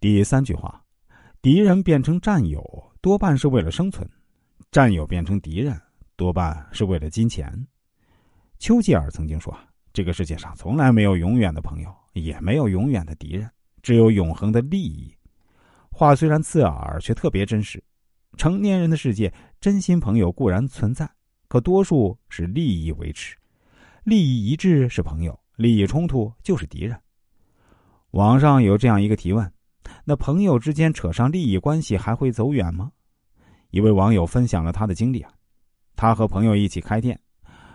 第三句话，敌人变成战友多半是为了生存，战友变成敌人多半是为了金钱。丘吉尔曾经说：“这个世界上从来没有永远的朋友，也没有永远的敌人，只有永恒的利益。”话虽然刺耳，却特别真实。成年人的世界，真心朋友固然存在，可多数是利益维持，利益一致是朋友，利益冲突就是敌人。网上有这样一个提问。那朋友之间扯上利益关系还会走远吗？一位网友分享了他的经历啊，他和朋友一起开店，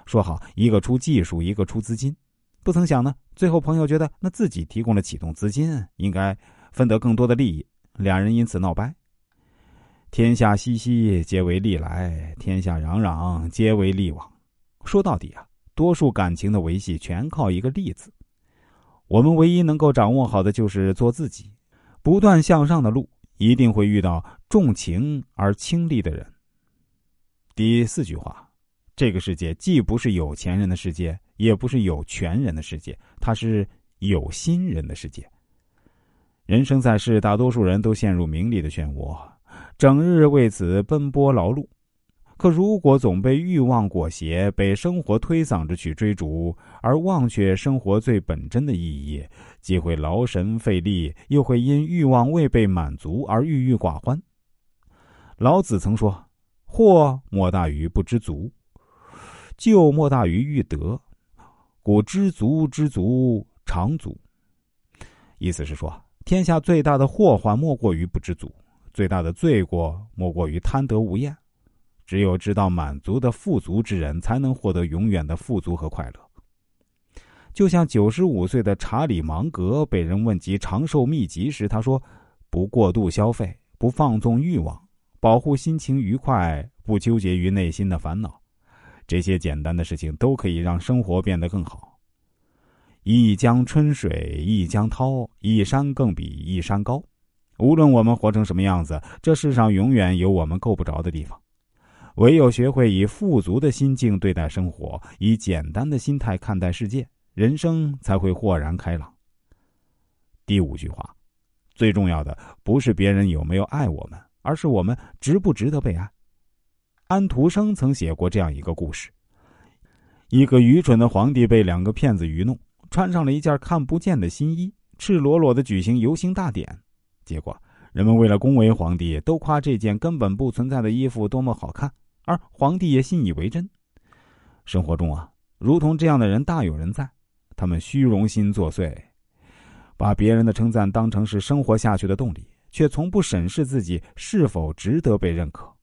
说好一个出技术，一个出资金，不曾想呢，最后朋友觉得那自己提供了启动资金，应该分得更多的利益，两人因此闹掰。天下熙熙，皆为利来；天下攘攘，皆为利往。说到底啊，多数感情的维系全靠一个“利”字。我们唯一能够掌握好的就是做自己。不断向上的路，一定会遇到重情而轻利的人。第四句话，这个世界既不是有钱人的世界，也不是有权人的世界，它是有心人的世界。人生在世，大多数人都陷入名利的漩涡，整日为此奔波劳碌。可如果总被欲望裹挟，被生活推搡着去追逐，而忘却生活最本真的意义，既会劳神费力，又会因欲望未被满足而郁郁寡欢。老子曾说：“祸莫大于不知足，救莫大于欲得，故知足知足常足。”意思是说，天下最大的祸患莫过于不知足，最大的罪过莫过于贪得无厌。只有知道满足的富足之人，才能获得永远的富足和快乐。就像九十五岁的查理芒格被人问及长寿秘籍时，他说：“不过度消费，不放纵欲望，保护心情愉快，不纠结于内心的烦恼，这些简单的事情都可以让生活变得更好。”一江春水一江涛，一山更比一山高。无论我们活成什么样子，这世上永远有我们够不着的地方。唯有学会以富足的心境对待生活，以简单的心态看待世界，人生才会豁然开朗。第五句话，最重要的不是别人有没有爱我们，而是我们值不值得被爱。安徒生曾写过这样一个故事：一个愚蠢的皇帝被两个骗子愚弄，穿上了一件看不见的新衣，赤裸裸的举行游行大典。结果，人们为了恭维皇帝，都夸这件根本不存在的衣服多么好看。而皇帝也信以为真。生活中啊，如同这样的人大有人在，他们虚荣心作祟，把别人的称赞当成是生活下去的动力，却从不审视自己是否值得被认可。